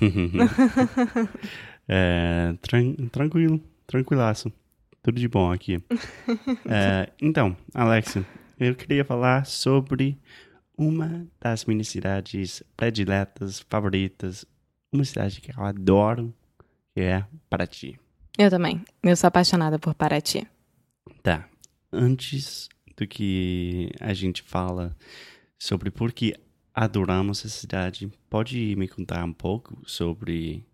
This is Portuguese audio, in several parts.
é, tran tranquilo, tranquilaço. Tudo de bom aqui. é, então, Alexia, eu queria falar sobre uma das minhas cidades prediletas, favoritas, uma cidade que eu adoro, que é Paraty. Eu também. Eu sou apaixonada por Paraty. Tá. Antes do que a gente fala sobre por que adoramos essa cidade, pode me contar um pouco sobre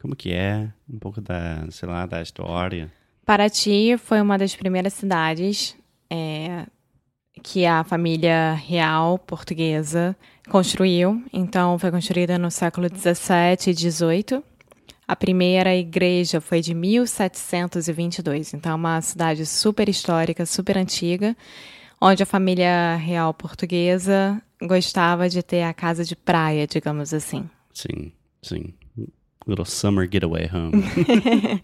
como que é, um pouco da, sei lá, da história? Paraty foi uma das primeiras cidades é, que a família real portuguesa construiu. Então, foi construída no século 17 e 18. A primeira igreja foi de 1722. Então, é uma cidade super histórica, super antiga, onde a família real portuguesa gostava de ter a casa de praia, digamos assim. Sim, sim. Little summer getaway home.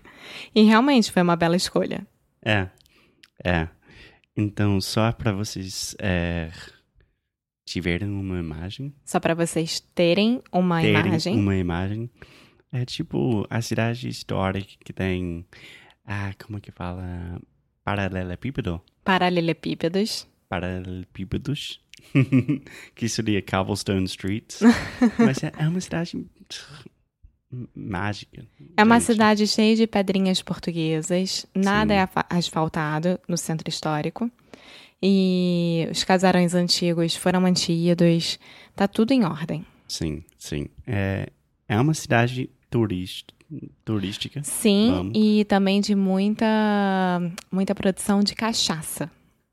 e realmente foi uma bela escolha. É, é. Então, só para vocês é, tiverem uma imagem. Só para vocês terem uma terem imagem. Uma imagem. É tipo a cidade histórica que tem. Ah, como é que fala? Paralelepípedo? Paralelepípedos. Paralelepípedos. que seria Cobblestone Streets. Mas é, é uma cidade mágica. É uma gente. cidade cheia de pedrinhas portuguesas, nada Sim. é asfaltado no centro histórico. E os casarões antigos foram mantidos, tá tudo em ordem. Sim, sim. É, é uma cidade turist, turística. Sim, Vamos. e também de muita, muita produção de cachaça.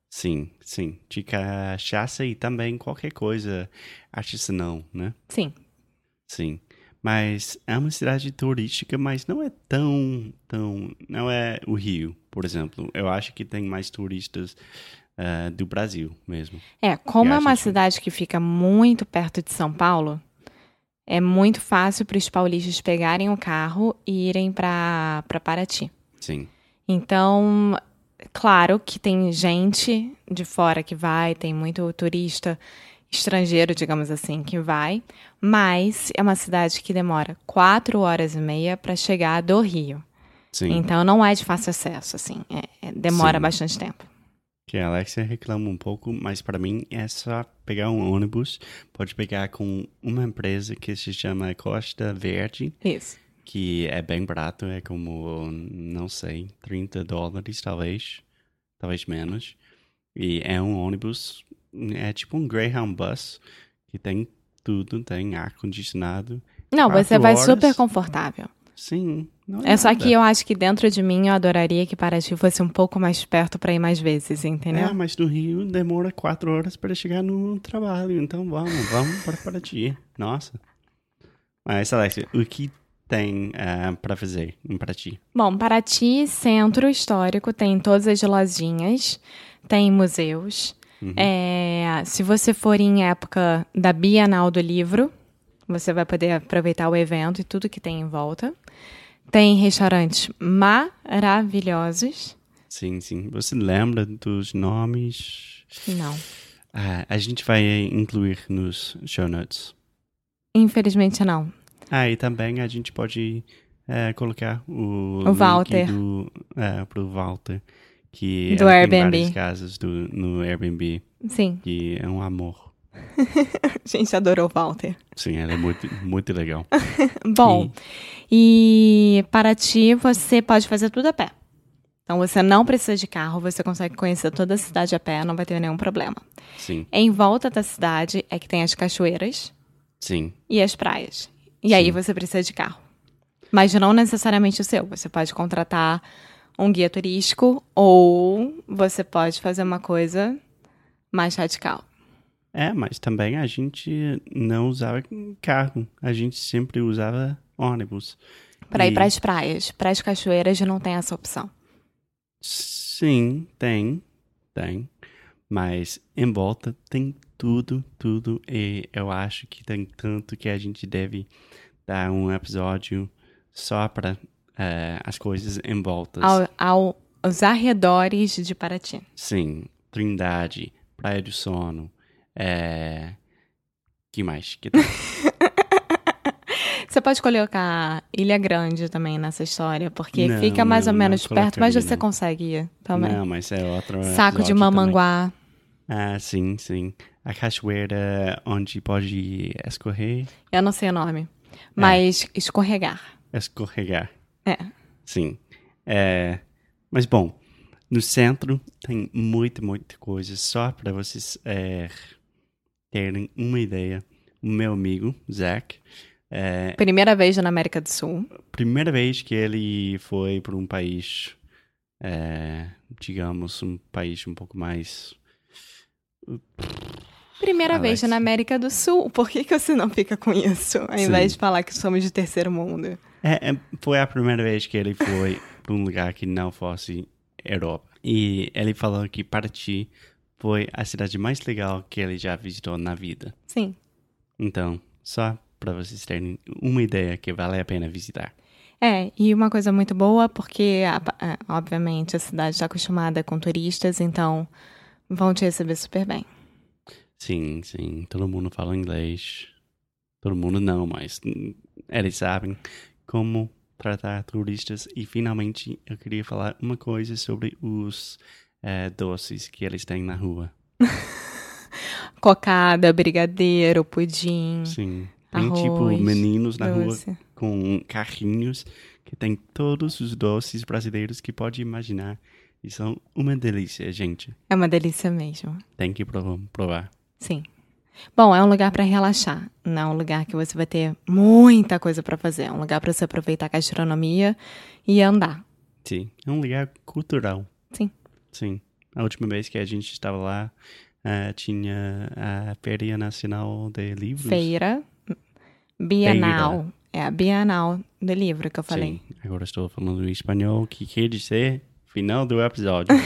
Sim, sim. De cachaça e também qualquer coisa artesanal, né? Sim. Sim. Mas é uma cidade turística, mas não é tão, tão, não é o Rio, por exemplo. Eu acho que tem mais turistas uh, do Brasil mesmo. É, como é uma que... cidade que fica muito perto de São Paulo, é muito fácil para os paulistas pegarem o carro e irem para Paraty. Sim. Então, claro que tem gente de fora que vai, tem muito turista estrangeiro, digamos assim, que vai, mas é uma cidade que demora quatro horas e meia para chegar do Rio. Sim. Então não é de fácil acesso, assim, é, é, demora Sim. bastante tempo. Que a Alexia reclama um pouco, mas para mim é só pegar um ônibus, pode pegar com uma empresa que se chama Costa Verde. Isso. Que é bem barato, é como, não sei, 30 dólares talvez, talvez menos. E é um ônibus é tipo um Greyhound Bus, que tem tudo, tem ar-condicionado. Não, você vai horas. super confortável. Sim. é, é só que eu acho que dentro de mim eu adoraria que Paraty fosse um pouco mais perto para ir mais vezes, entendeu? É, mas no Rio demora quatro horas para chegar no trabalho, então vamos, vamos para Paraty. Nossa. Mas, Alexia, o que tem uh, para fazer em Paraty? Bom, Paraty, centro histórico, tem todas as lojinhas, tem museus, Uhum. É, se você for em época da Bienal do Livro, você vai poder aproveitar o evento e tudo que tem em volta. Tem restaurantes maravilhosos. Sim, sim. Você lembra dos nomes? Não. Ah, a gente vai incluir nos show notes. Infelizmente não. Ah, e também a gente pode é, colocar o, o Walter. Do, é, pro Walter que do Airbnb. tem várias casas do, no Airbnb. Sim. Que é um amor. a gente adorou o Walter. Sim, ela é muito, muito legal. Bom, e... e para ti você pode fazer tudo a pé. Então você não precisa de carro, você consegue conhecer toda a cidade a pé, não vai ter nenhum problema. Sim, Em volta da cidade é que tem as cachoeiras sim. e as praias. E aí Sim. você precisa de carro. Mas não necessariamente o seu. Você pode contratar um guia turístico ou você pode fazer uma coisa mais radical. É, mas também a gente não usava carro. A gente sempre usava ônibus. Para ir E- para as praias. Para as cachoeiras não tem essa opção. Sim, tem, tem. Mas em volta tem tudo, tudo. E eu acho que tem tanto que a gente deve dar um episódio só para as coisas em volta. Ao, ao, aos arredores de Paraty. Sim, Trindade, Praia do Sono. É... que mais? Que tem? Você pode colocar Ilha Grande também nessa história, porque Não, fica mais não, ou menos perto, mas você não. consegue ir também. Não, mas é outro Saco de episódio também. Mamanguá. Ah, sim, sim. A cachoeira onde pode escorrer, Eu não sei o nome. Mas escorregar. escorregar. É. Sim. É, mas bom, no centro tem muita, muita coisa. Só para vocês é, terem uma ideia. O meu amigo, Zach, é, Primeira vez na América do Sul. primeira vez que ele foi para um país, é, digamos, um país um pouco mais. Primeira Alex. vez na América do Sul. Por que, que você não fica com isso? Ao Sim. invés de falar que somos de terceiro mundo. É, é, foi a primeira vez que ele foi para um lugar que não fosse Europa. E ele falou que Paraty foi a cidade mais legal que ele já visitou na vida. Sim. Então, só para vocês terem uma ideia que vale a pena visitar. É, e uma coisa muito boa, porque, obviamente, a cidade está acostumada com turistas, então vão te receber super bem. Sim, sim, todo mundo fala inglês. Todo mundo não, mas eles sabem como tratar turistas. E finalmente eu queria falar uma coisa sobre os eh, doces que eles têm na rua. Cocada, brigadeiro, pudim, Sim. Tem tipo Arroz, meninos na rua doce. com carrinhos que tem todos os doces brasileiros que pode imaginar. E são uma delícia, gente. É uma delícia mesmo. Tem que provar. provar. Sim. Bom, é um lugar para relaxar, não é um lugar que você vai ter muita coisa para fazer. É um lugar para você aproveitar a gastronomia e andar. Sim. É um lugar cultural. Sim. Sim. A última vez que a gente estava lá, ah, tinha a Feira Nacional de Livros. Feira Bienal. É a Bienal do livro que eu falei. Sim. Agora estou falando em espanhol, que quer dizer final do episódio.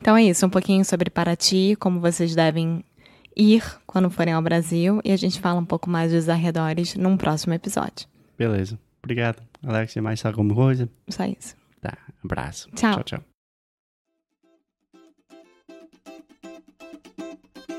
Então é isso, um pouquinho sobre Paraty, como vocês devem ir quando forem ao Brasil, e a gente fala um pouco mais dos arredores num próximo episódio. Beleza. Obrigado. Alexia, mais alguma coisa? Só isso. Tá. Abraço. Tchau. Tchau, tchau.